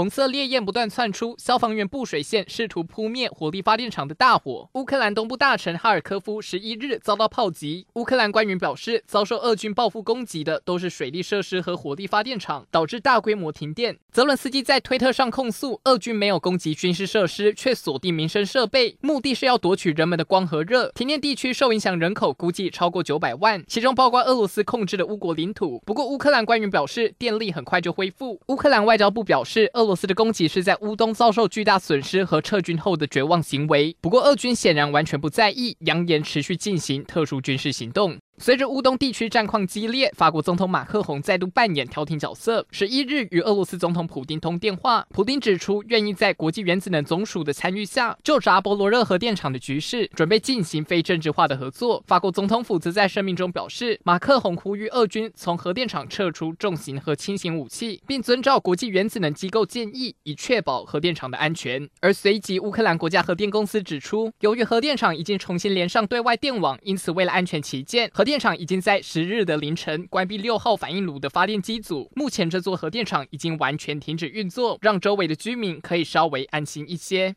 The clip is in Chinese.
红色烈焰不断窜出，消防员布水线试图扑灭火力发电厂的大火。乌克兰东部大城哈尔科夫十一日遭到炮击。乌克兰官员表示，遭受俄军报复攻击的都是水利设施和火力发电厂，导致大规模停电。泽伦斯基在推特上控诉，俄军没有攻击军事设施，却锁定民生设备，目的是要夺取人们的光和热。停电地区受影响人口估计超过九百万，其中包括俄罗斯控制的乌国领土。不过，乌克兰官员表示，电力很快就恢复。乌克兰外交部表示，俄罗斯的攻击是在乌东遭受巨大损失和撤军后的绝望行为。不过，俄军显然完全不在意，扬言持续进行特殊军事行动。随着乌东地区战况激烈，法国总统马克宏再度扮演调停角色。十一日与俄罗斯总统普丁通电话，普丁指出愿意在国际原子能总署的参与下，就扎波罗热核电厂的局势准备进行非政治化的合作。法国总统府则在声明中表示，马克宏呼吁俄军从核电厂撤出重型和轻型武器，并遵照国际原子能机构建议，以确保核电厂的安全。而随即，乌克兰国家核电公司指出，由于核电厂已经重新连上对外电网，因此为了安全起见，核电电厂已经在十日的凌晨关闭六号反应炉的发电机组。目前这座核电厂已经完全停止运作，让周围的居民可以稍微安心一些。